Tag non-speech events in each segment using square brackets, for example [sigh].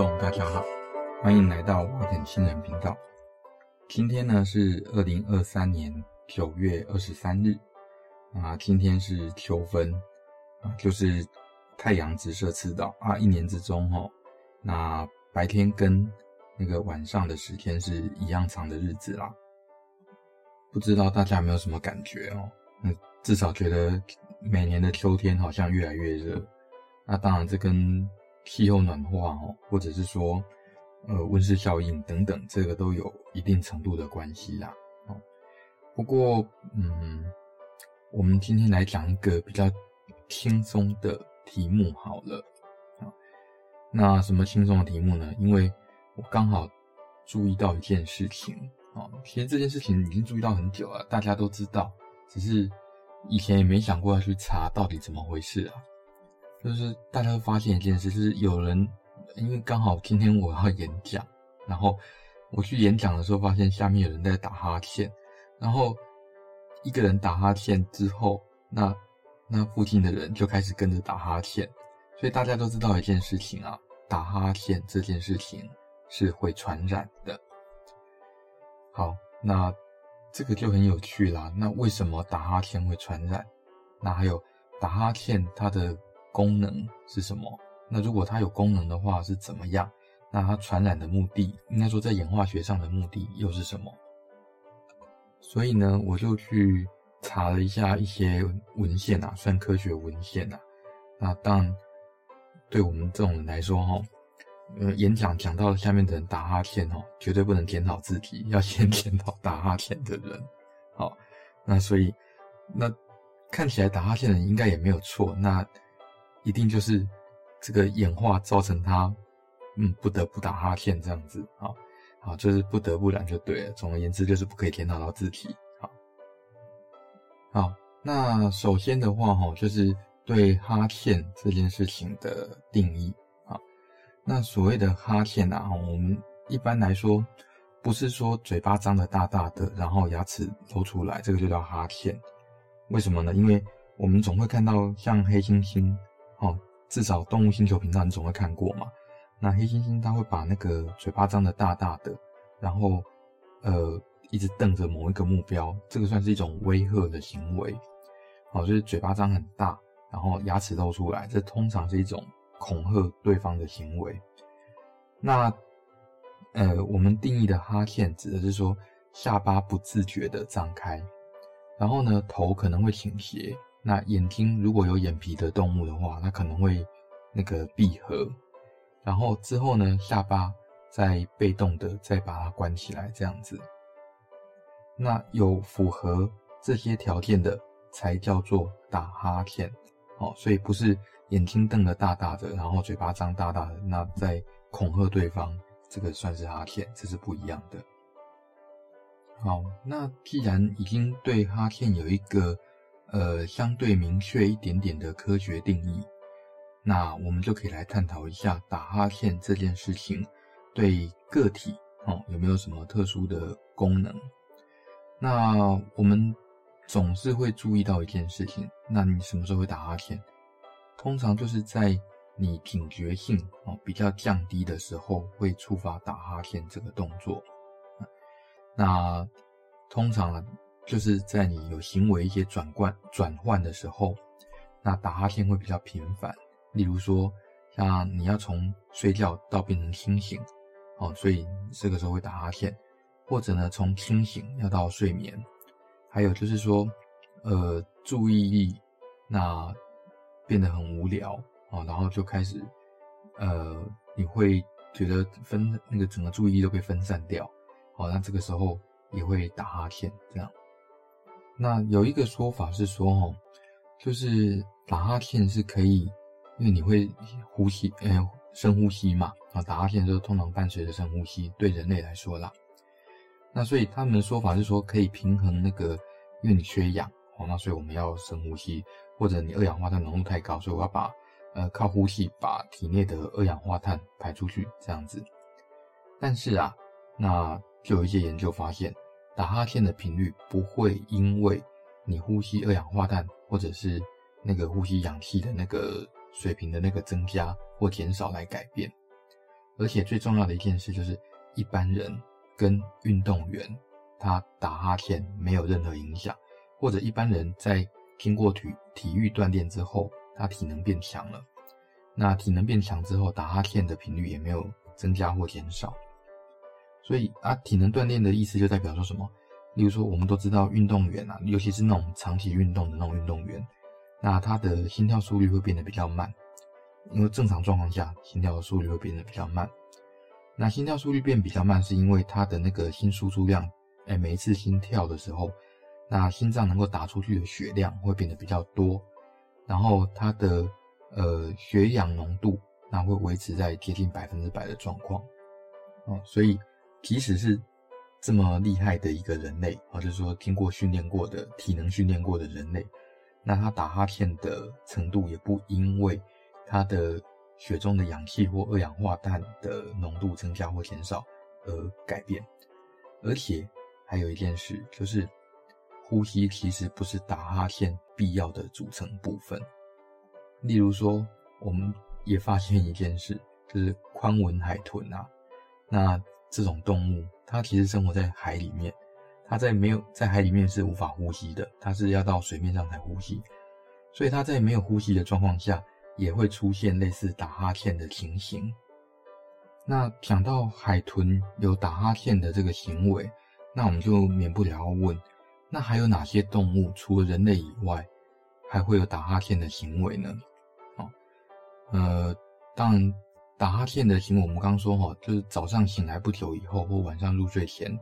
大家好，欢迎来到瓦肯新人频道。今天呢是二零二三年九月二十三日啊，今天是秋分啊，就是太阳直射赤道啊，一年之中哦，那白天跟那个晚上的时间是一样长的日子啦。不知道大家有没有什么感觉哦？那至少觉得每年的秋天好像越来越热。那当然，这跟气候暖化哦，或者是说，呃，温室效应等等，这个都有一定程度的关系啦。哦，不过，嗯，我们今天来讲一个比较轻松的题目好了。啊，那什么轻松的题目呢？因为我刚好注意到一件事情啊，其实这件事情已经注意到很久了，大家都知道，只是以前也没想过要去查到底怎么回事啊。就是大家会发现一件事，就是有人，因为刚好今天我要演讲，然后我去演讲的时候，发现下面有人在打哈欠，然后一个人打哈欠之后，那那附近的人就开始跟着打哈欠，所以大家都知道一件事情啊，打哈欠这件事情是会传染的。好，那这个就很有趣啦。那为什么打哈欠会传染？那还有打哈欠它的。功能是什么？那如果它有功能的话是怎么样？那它传染的目的，应该说在演化学上的目的又是什么？所以呢，我就去查了一下一些文献啊，算科学文献啊。那当然，对我们这种人来说，哈，呃，演讲讲到下面的人打哈欠，哦，绝对不能检讨自己，[laughs] 要先检讨打哈欠的人。好，那所以，那看起来打哈欠的人应该也没有错。那一定就是这个演化造成他，嗯，不得不打哈欠这样子，啊，啊，就是不得不然就对了。总而言之，就是不可以检讨到自己，好，好。那首先的话，哈，就是对哈欠这件事情的定义，啊。那所谓的哈欠啊，我们一般来说不是说嘴巴张得大大的，然后牙齿露出来，这个就叫哈欠。为什么呢？因为我们总会看到像黑猩猩。哦，至少动物星球频道你总会看过嘛。那黑猩猩它会把那个嘴巴张得大大的，然后呃一直瞪着某一个目标，这个算是一种威吓的行为。哦，就是嘴巴张很大，然后牙齿露出来，这通常是一种恐吓对方的行为。那呃我们定义的哈欠指的是说下巴不自觉的张开，然后呢头可能会倾斜。那眼睛如果有眼皮的动物的话，它可能会那个闭合，然后之后呢，下巴再被动的再把它关起来，这样子。那有符合这些条件的才叫做打哈欠，哦，所以不是眼睛瞪得大大的，然后嘴巴张大大的，那在恐吓对方，这个算是哈欠，这是不一样的。好，那既然已经对哈欠有一个。呃，相对明确一点点的科学定义，那我们就可以来探讨一下打哈欠这件事情对个体哦有没有什么特殊的功能？那我们总是会注意到一件事情，那你什么时候会打哈欠？通常就是在你警觉性哦比较降低的时候会触发打哈欠这个动作。那通常。就是在你有行为一些转换转换的时候，那打哈欠会比较频繁。例如说，像你要从睡觉到变成清醒，哦，所以这个时候会打哈欠，或者呢，从清醒要到睡眠，还有就是说，呃，注意力那变得很无聊啊，然后就开始，呃，你会觉得分那个整个注意力都被分散掉，好，那这个时候也会打哈欠，这样。那有一个说法是说，哦，就是打哈欠是可以，因为你会呼吸，呃，深呼吸嘛，啊，打哈欠的时候通常伴随着深呼吸，对人类来说啦。那所以他们的说法是说，可以平衡那个，因为你缺氧，哦，那所以我们要深呼吸，或者你二氧化碳浓度太高，所以我要把，呃，靠呼吸把体内的二氧化碳排出去，这样子。但是啊，那就有一些研究发现。打哈欠的频率不会因为你呼吸二氧化碳或者是那个呼吸氧气的那个水平的那个增加或减少来改变。而且最重要的一件事就是，一般人跟运动员他打哈欠没有任何影响，或者一般人在经过体体育锻炼之后，他体能变强了，那体能变强之后，打哈欠的频率也没有增加或减少。所以啊，体能锻炼的意思就代表说什么？例如说，我们都知道运动员啊，尤其是那种长期运动的那种运动员。那他的心跳速率会变得比较慢，因为正常状况下，心跳的速率会变得比较慢。那心跳速率变比较慢，是因为他的那个心输出量，哎，每一次心跳的时候，那心脏能够打出去的血量会变得比较多，然后他的呃血氧浓度，那会维持在接近百分之百的状况。哦，所以即使是这么厉害的一个人类，或者说经过训练过的体能训练过的人类。那他打哈欠的程度也不因为他的血中的氧气或二氧化碳的浓度增加或减少而改变，而且还有一件事就是，呼吸其实不是打哈欠必要的组成部分。例如说，我们也发现一件事，就是宽吻海豚啊，那这种动物它其实生活在海里面。它在没有在海里面是无法呼吸的，它是要到水面上才呼吸，所以它在没有呼吸的状况下，也会出现类似打哈欠的情形。那讲到海豚有打哈欠的这个行为，那我们就免不了要问，那还有哪些动物除了人类以外，还会有打哈欠的行为呢？哦，呃，当然，打哈欠的行为，我们刚刚说哈，就是早上醒来不久以后，或晚上入睡前。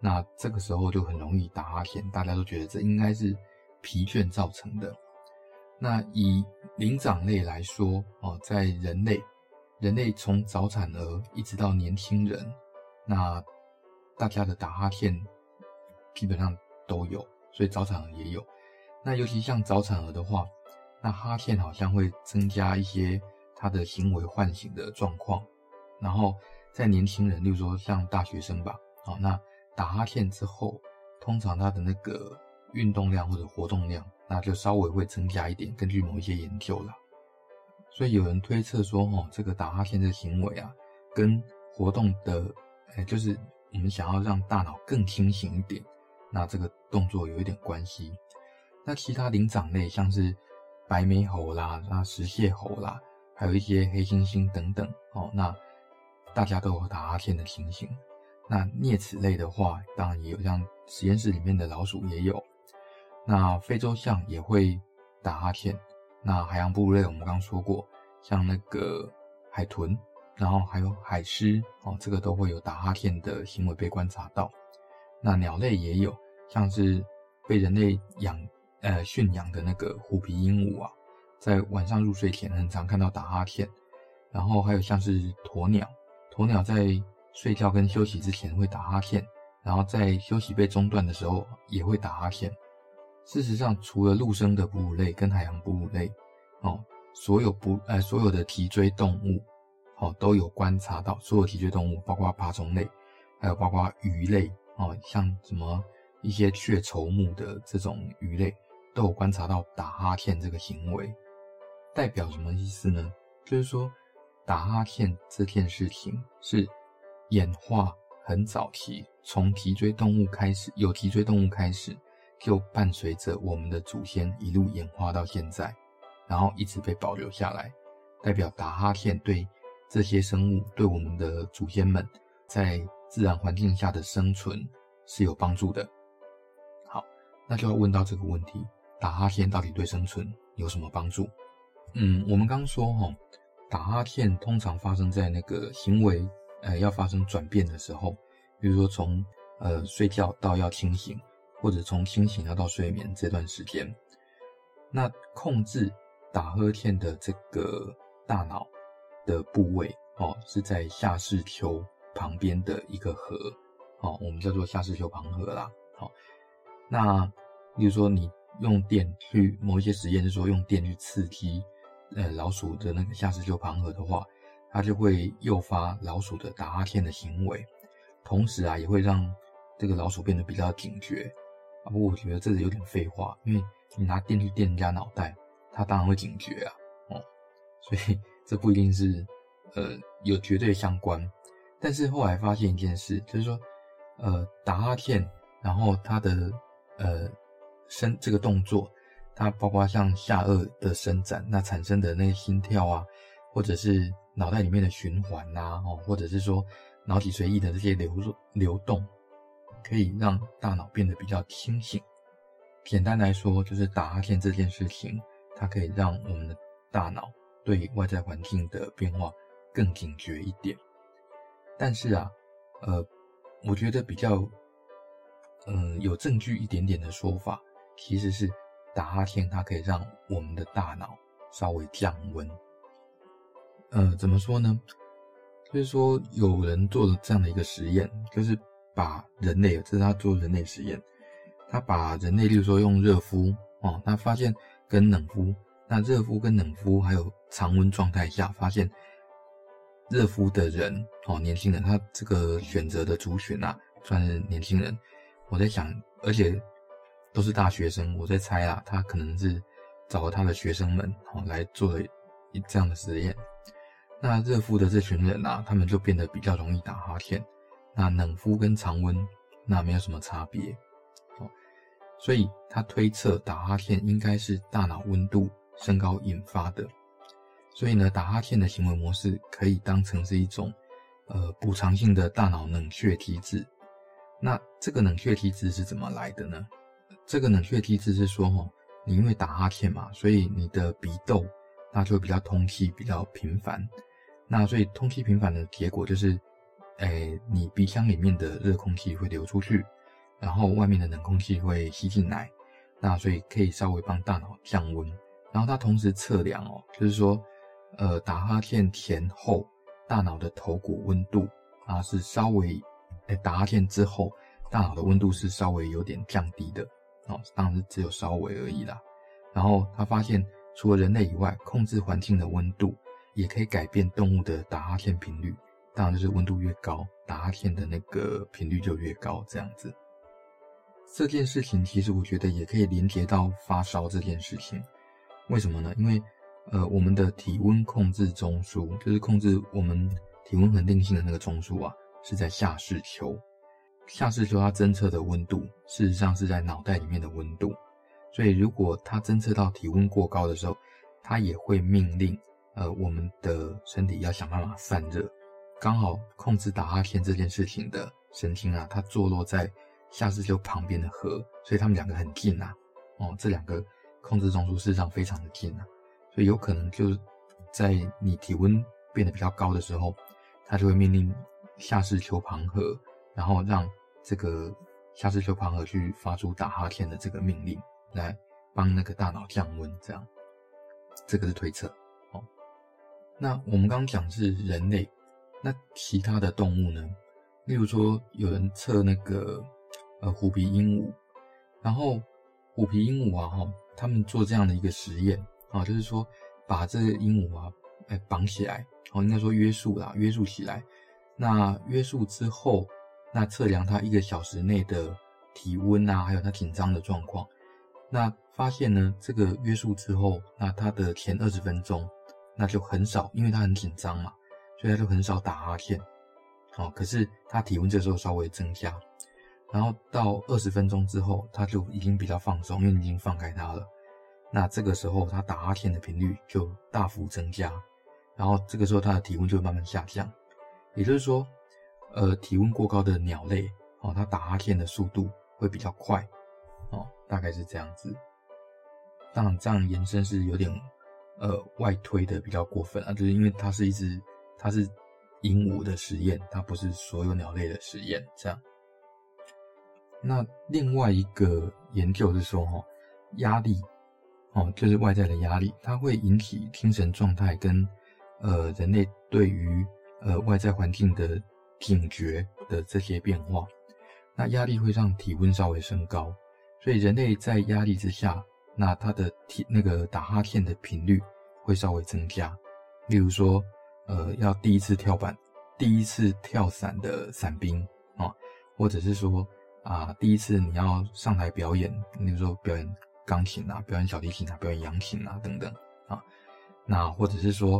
那这个时候就很容易打哈欠，大家都觉得这应该是疲倦造成的。那以灵长类来说，哦，在人类，人类从早产儿一直到年轻人，那大家的打哈欠基本上都有，所以早产儿也有。那尤其像早产儿的话，那哈欠好像会增加一些他的行为唤醒的状况。然后在年轻人，例如说像大学生吧，好，那。打哈欠之后，通常他的那个运动量或者活动量，那就稍微会增加一点。根据某一些研究啦，所以有人推测说，哦，这个打哈欠的行为啊，跟活动的，哎，就是我们想要让大脑更清醒一点，那这个动作有一点关系。那其他灵长类，像是白眉猴啦、那石蟹猴啦，还有一些黑猩猩等等，哦，那大家都有打哈欠的情形。那啮齿类的话，当然也有，像实验室里面的老鼠也有。那非洲象也会打哈欠。那海洋哺乳类我们刚刚说过，像那个海豚，然后还有海狮哦，这个都会有打哈欠的行为被观察到。那鸟类也有，像是被人类养呃驯养的那个虎皮鹦鹉啊，在晚上入睡前很常看到打哈欠。然后还有像是鸵鸟，鸵鸟在睡觉跟休息之前会打哈欠，然后在休息被中断的时候也会打哈欠。事实上，除了陆生的哺乳类跟海洋哺乳类，哦，所有哺呃所有的脊椎动物，哦都有观察到，所有脊椎动物，包括爬虫类，还有包括鱼类，哦，像什么一些雀啄目的这种鱼类，都有观察到打哈欠这个行为。代表什么意思呢？就是说，打哈欠这件事情是。演化很早期，从脊椎动物开始，有脊椎动物开始，就伴随着我们的祖先一路演化到现在，然后一直被保留下来，代表打哈欠对这些生物，对我们的祖先们在自然环境下的生存是有帮助的。好，那就要问到这个问题：打哈欠到底对生存有什么帮助？嗯，我们刚说哈，打哈欠通常发生在那个行为。呃，要发生转变的时候，比如说从呃睡觉到要清醒，或者从清醒要到睡眠这段时间，那控制打呵欠的这个大脑的部位哦，是在下视丘旁边的一个核哦，我们叫做下视丘旁核啦。好、哦，那比如说你用电去某一些实验是说用电去刺激呃老鼠的那个下视丘旁核的话。它就会诱发老鼠的打哈欠的行为，同时啊，也会让这个老鼠变得比较警觉啊。不过我觉得这个有点废话，因为你拿电去电人家脑袋，它当然会警觉啊。哦，所以这不一定是呃有绝对相关。但是后来发现一件事，就是说，呃，打哈欠，然后它的呃身这个动作，它包括像下颚的伸展，那产生的那个心跳啊，或者是脑袋里面的循环呐，哦，或者是说脑脊髓液的这些流流动，可以让大脑变得比较清醒。简单来说，就是打哈欠这件事情，它可以让我们的大脑对外在环境的变化更警觉一点。但是啊，呃，我觉得比较，嗯、有证据一点点的说法，其实是打哈欠，它可以让我们的大脑稍微降温。呃，怎么说呢？就是说，有人做了这样的一个实验，就是把人类，这是他做人类实验，他把人类，例如说用热敷哦，他发现跟冷敷，那热敷跟冷敷还有常温状态下，发现。热敷的人哦，年轻人，他这个选择的族群啊，算是年轻人。我在想，而且都是大学生，我在猜啊，他可能是找了他的学生们哦来做了一这样的实验。那热敷的这群人啊，他们就变得比较容易打哈欠。那冷敷跟常温那没有什么差别哦，所以他推测打哈欠应该是大脑温度升高引发的。所以呢，打哈欠的行为模式可以当成是一种，呃，补偿性的大脑冷却机制。那这个冷却机制是怎么来的呢？这个冷却机制是说，哈，你因为打哈欠嘛，所以你的鼻窦那就比较通气比较频繁。那所以通气频繁的结果就是，诶，你鼻腔里面的热空气会流出去，然后外面的冷空气会吸进来。那所以可以稍微帮大脑降温。然后它同时测量哦，就是说。呃，打哈欠前后，大脑的头骨温度啊是稍微，哎，打哈欠之后，大脑的温度是稍微有点降低的，哦，当然是只有稍微而已啦。然后他发现，除了人类以外，控制环境的温度也可以改变动物的打哈欠频率，当然就是温度越高，打哈欠的那个频率就越高，这样子。这件事情其实我觉得也可以连接到发烧这件事情，为什么呢？因为呃，我们的体温控制中枢，就是控制我们体温恒定性的那个中枢啊，是在下视丘。下视丘它侦测的温度，事实上是在脑袋里面的温度。所以，如果它侦测到体温过高的时候，它也会命令呃我们的身体要想办法散热。刚好控制打哈欠这件事情的神经啊，它坐落在下视丘旁边的核，所以它们两个很近啊。哦，这两个控制中枢事实上非常的近啊。所以有可能就是在你体温变得比较高的时候，它就会命令下视丘旁核，然后让这个下视丘旁核去发出打哈欠的这个命令，来帮那个大脑降温。这样，这个是推测。哦，那我们刚刚讲是人类，那其他的动物呢？例如说有人测那个呃虎皮鹦鹉，然后虎皮鹦鹉啊，哈，他们做这样的一个实验。啊，就是说，把这个鹦鹉啊，哎，绑起来，哦，应该说约束啦，约束起来。那约束之后，那测量他一个小时内的体温啊，还有他紧张的状况。那发现呢，这个约束之后，那他的前二十分钟，那就很少，因为他很紧张嘛，所以他就很少打哈欠。哦，可是他体温这时候稍微增加，然后到二十分钟之后，他就已经比较放松，因为已经放开他了。那这个时候，他打哈欠的频率就大幅增加，然后这个时候他的体温就会慢慢下降。也就是说，呃，体温过高的鸟类哦，它打哈欠的速度会比较快哦，大概是这样子。当然，这样延伸是有点呃外推的比较过分啊，就是因为它是一只它是鹦鹉的实验，它不是所有鸟类的实验。这样。那另外一个研究是说，哈，压力。哦，就是外在的压力，它会引起精神状态跟呃人类对于呃外在环境的警觉的这些变化。那压力会让体温稍微升高，所以人类在压力之下，那他的体那个打哈欠的频率会稍微增加。例如说，呃，要第一次跳板、第一次跳伞的伞兵啊，或者是说啊，第一次你要上台表演，例如说表演。钢琴啊，表演小提琴啊，表演扬琴啊，等等啊，那或者是说，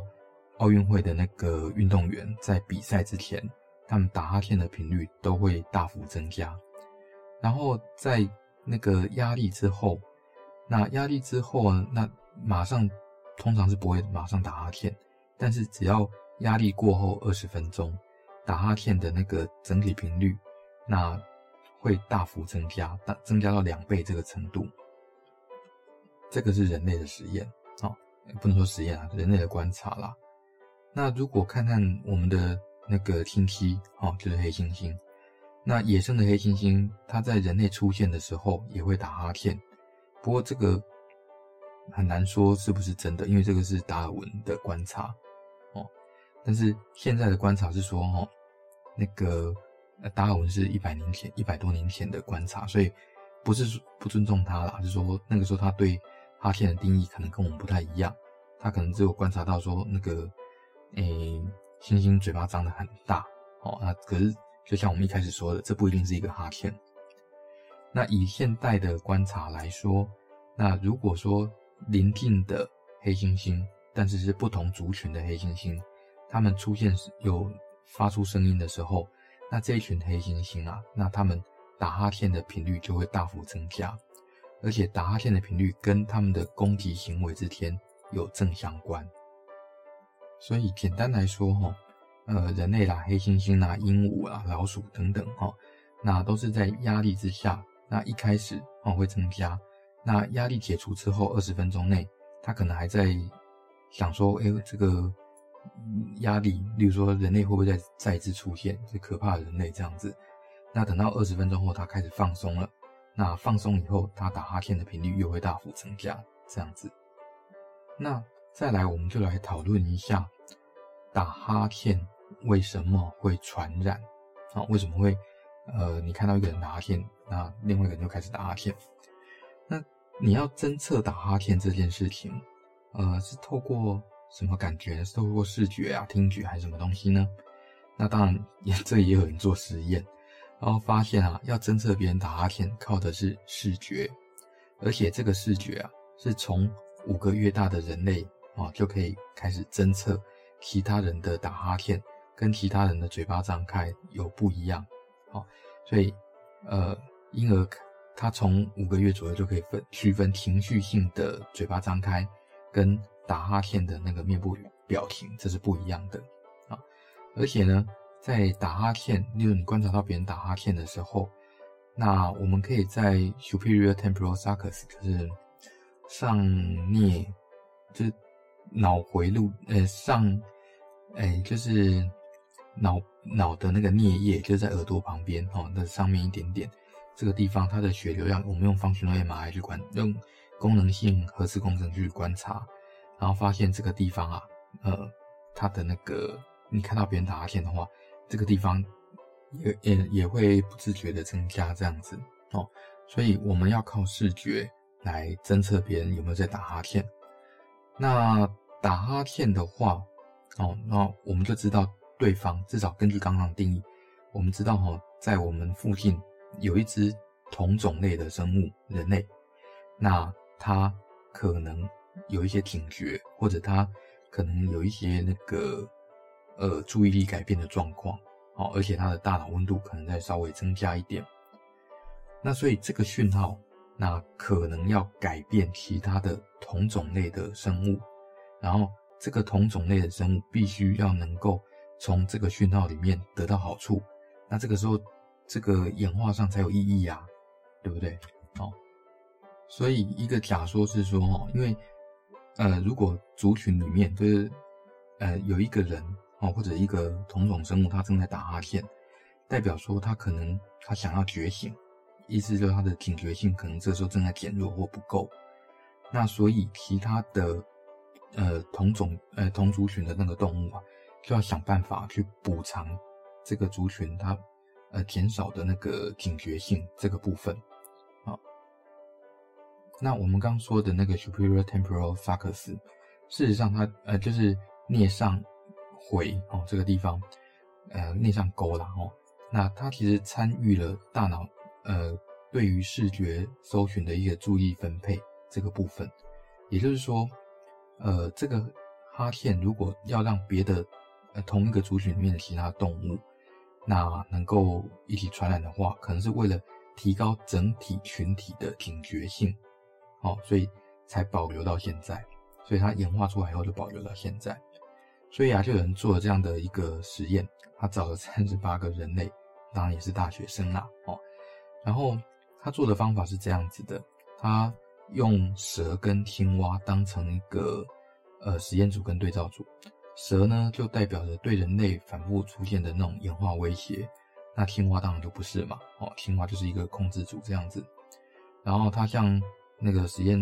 奥运会的那个运动员在比赛之前，他们打哈欠的频率都会大幅增加。然后在那个压力之后，那压力之后呢，那马上通常是不会马上打哈欠，但是只要压力过后二十分钟，打哈欠的那个整体频率，那会大幅增加，大增加到两倍这个程度。这个是人类的实验啊，不能说实验啊，人类的观察啦。那如果看看我们的那个亲戚哦，就是黑猩猩。那野生的黑猩猩，它在人类出现的时候也会打哈欠。不过这个很难说是不是真的，因为这个是达尔文的观察哦。但是现在的观察是说，哦，那个达尔文是一百年前、一百多年前的观察，所以不是不尊重他啦，是说那个时候他对哈欠的定义可能跟我们不太一样，他可能只有观察到说那个，诶、猩猩嘴巴张得很大哦，那可是。就像我们一开始说的，这不一定是一个哈欠。那以现代的观察来说，那如果说邻近的黑猩猩，但是是不同族群的黑猩猩，它们出现有发出声音的时候，那这一群黑猩猩啊，那他们打哈欠的频率就会大幅增加，而且打哈欠的频率跟他们的攻击行为之间有正相关。所以简单来说，哈。呃，人类啦、黑猩猩啦、鹦鹉啦、老鼠等等，哈，那都是在压力之下，那一开始哦会增加，那压力解除之后二十分钟内，它可能还在想说，哎，这个压力，例如说人类会不会再再一次出现，这可怕的人类这样子，那等到二十分钟后，它开始放松了，那放松以后，他打哈欠的频率又会大幅增加，这样子，那再来，我们就来讨论一下打哈欠。为什么会传染？啊，为什么会？呃，你看到一个人打哈欠，那另外一个人就开始打哈欠。那你要侦测打哈欠这件事情，呃，是透过什么感觉？是透过视觉啊、听觉还是什么东西呢？那当然，也这也有人做实验，然后发现啊，要侦测别人打哈欠，靠的是视觉，而且这个视觉啊，是从五个月大的人类啊就可以开始侦测其他人的打哈欠。跟其他人的嘴巴张开有不一样，好，所以，呃，婴儿他从五个月左右就可以分区分情绪性的嘴巴张开跟打哈欠的那个面部表情，这是不一样的啊。而且呢，在打哈欠，例如你观察到别人打哈欠的时候，那我们可以在 superior temporal sulcus，就是上颞，就是脑回路，呃，上，哎、就是。脑脑的那个颞叶就在耳朵旁边哦，那上面一点点，这个地方它的血流量，我们用 functional MRI 去观，用功能性核磁共振去观察，然后发现这个地方啊，呃，它的那个你看到别人打哈欠的话，这个地方也也也会不自觉的增加这样子哦，所以我们要靠视觉来侦测别人有没有在打哈欠。那打哈欠的话，哦，那我们就知道。对方至少根据刚刚的定义，我们知道哈，在我们附近有一只同种类的生物，人类，那它可能有一些警觉，或者它可能有一些那个呃注意力改变的状况，哦，而且它的大脑温度可能再稍微增加一点，那所以这个讯号，那可能要改变其他的同种类的生物，然后这个同种类的生物必须要能够。从这个讯号里面得到好处，那这个时候这个演化上才有意义呀，对不对？哦，所以一个假说是说，哦，因为呃，如果族群里面就是呃有一个人哦，或者一个同种生物，他正在打哈欠，代表说他可能他想要觉醒，意思就是他的警觉性可能这时候正在减弱或不够，那所以其他的呃同种呃同族群的那个动物啊。就要想办法去补偿这个族群它呃减少的那个警觉性这个部分啊。那我们刚说的那个 superior temporal sulcus，事实上它呃就是颞上回哦这个地方呃颞上沟啦哦。那它其实参与了大脑呃对于视觉搜寻的一个注意分配这个部分，也就是说呃这个。哈欠如果要让别的呃同一个族群里面的其他动物那能够一起传染的话，可能是为了提高整体群体的警觉性，哦，所以才保留到现在。所以它演化出来以后就保留到现在。所以啊，就有人做了这样的一个实验，他找了三十八个人类，当然也是大学生啦，哦，然后他做的方法是这样子的，他用蛇跟青蛙当成一个。呃，实验组跟对照组，蛇呢就代表着对人类反复出现的那种演化威胁，那青蛙当然就不是嘛，哦，青蛙就是一个控制组这样子。然后他向那个实验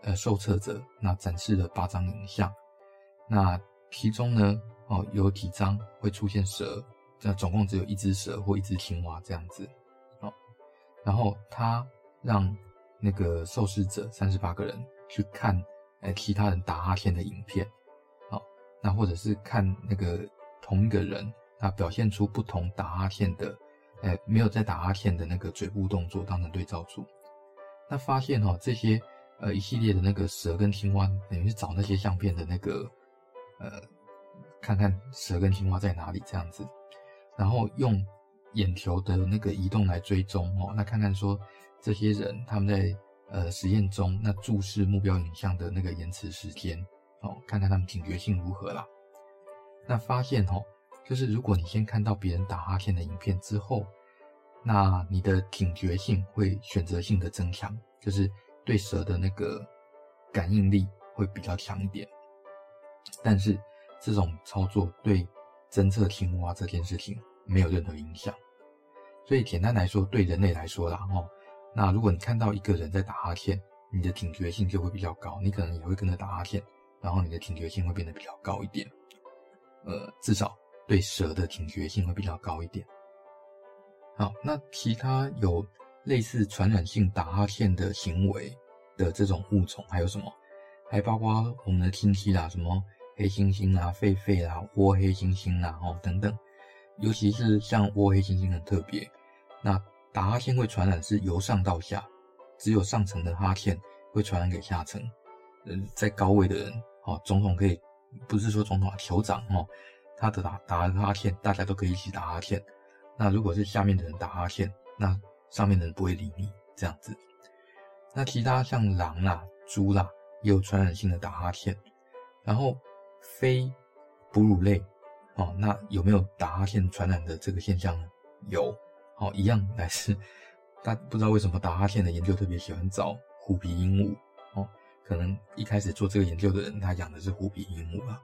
呃受测者那展示了八张影像，那其中呢，哦有几张会出现蛇，那总共只有一只蛇或一只青蛙这样子，然后他让那个受试者三十八个人去看。哎，其他人打哈欠的影片，好，那或者是看那个同一个人，他表现出不同打哈欠的，哎，没有在打哈欠的那个嘴部动作当成对照组，那发现哈，这些呃一系列的那个蛇跟青蛙，等于是找那些相片的那个，呃，看看蛇跟青蛙在哪里这样子，然后用眼球的那个移动来追踪哦，那看看说这些人他们在。呃，实验中那注视目标影像的那个延迟时间，哦，看看他们警觉性如何啦。那发现哦，就是如果你先看到别人打哈欠的影片之后，那你的警觉性会选择性的增强，就是对蛇的那个感应力会比较强一点。但是这种操作对侦测青蛙这件事情没有任何影响。所以简单来说，对人类来说啦，哦。那如果你看到一个人在打哈欠，你的警觉性就会比较高，你可能也会跟着打哈欠，然后你的警觉性会变得比较高一点。呃，至少对蛇的警觉性会比较高一点。好，那其他有类似传染性打哈欠的行为的这种物种还有什么？还包括我们的亲戚啦，什么黑猩猩啊、狒狒啦、倭黑猩猩啦，哦等等，尤其是像窝黑猩猩很特别，那。打哈欠会传染，是由上到下，只有上层的哈欠会传染给下层。呃，在高位的人，哦，总统可以，不是说总统啊，酋长哦，他的打打哈欠，大家都可以一起打哈欠。那如果是下面的人打哈欠，那上面的人不会理你这样子。那其他像狼啦、猪啦，也有传染性的打哈欠。然后非哺乳类，哦，那有没有打哈欠传染的这个现象呢？有。好，一样来是，但不知道为什么打哈欠的研究特别喜欢找虎皮鹦鹉哦，可能一开始做这个研究的人他养的是虎皮鹦鹉啊。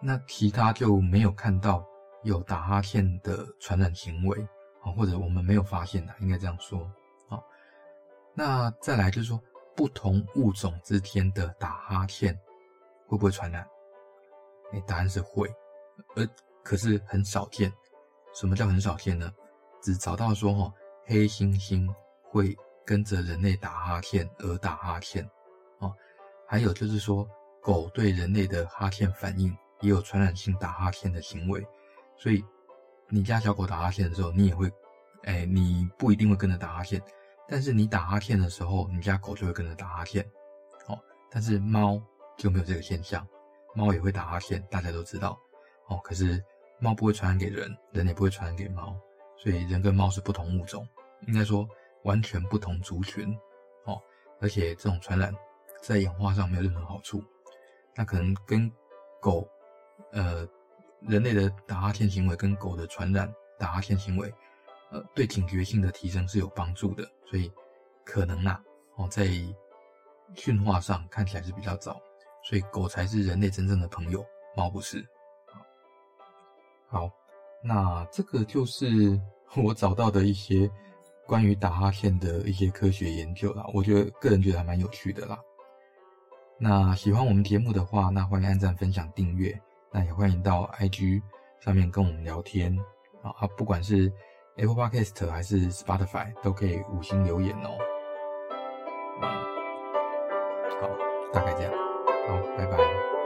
那其他就没有看到有打哈欠的传染行为啊，或者我们没有发现的，应该这样说啊。那再来就是说，不同物种之间的打哈欠会不会传染？哎，答案是会，而可是很少见。什么叫很少见呢？只找到说，哈，黑猩猩会跟着人类打哈欠而打哈欠，哦，还有就是说，狗对人类的哈欠反应也有传染性打哈欠的行为，所以你家小狗打哈欠的时候，你也会，哎，你不一定会跟着打哈欠，但是你打哈欠的时候，你家狗就会跟着打哈欠，哦，但是猫就没有这个现象，猫也会打哈欠，大家都知道，哦，可是猫不会传染给人，人也不会传染给猫。所以人跟猫是不同物种，应该说完全不同族群，哦，而且这种传染在演化上没有任何好处。那可能跟狗，呃，人类的打哈欠行为跟狗的传染打哈欠行为，呃，对警觉性的提升是有帮助的。所以可能啊，哦，在驯化上看起来是比较早，所以狗才是人类真正的朋友，猫不是。好。那这个就是 [laughs] 我找到的一些关于打哈欠的一些科学研究啦，我觉得个人觉得还蛮有趣的啦。那喜欢我们节目的话，那欢迎按赞、分享、订阅，那也欢迎到 IG 上面跟我们聊天啊，不管是 Apple Podcast 还是 Spotify 都可以五星留言哦。嗯，好，大概这样，好，拜拜。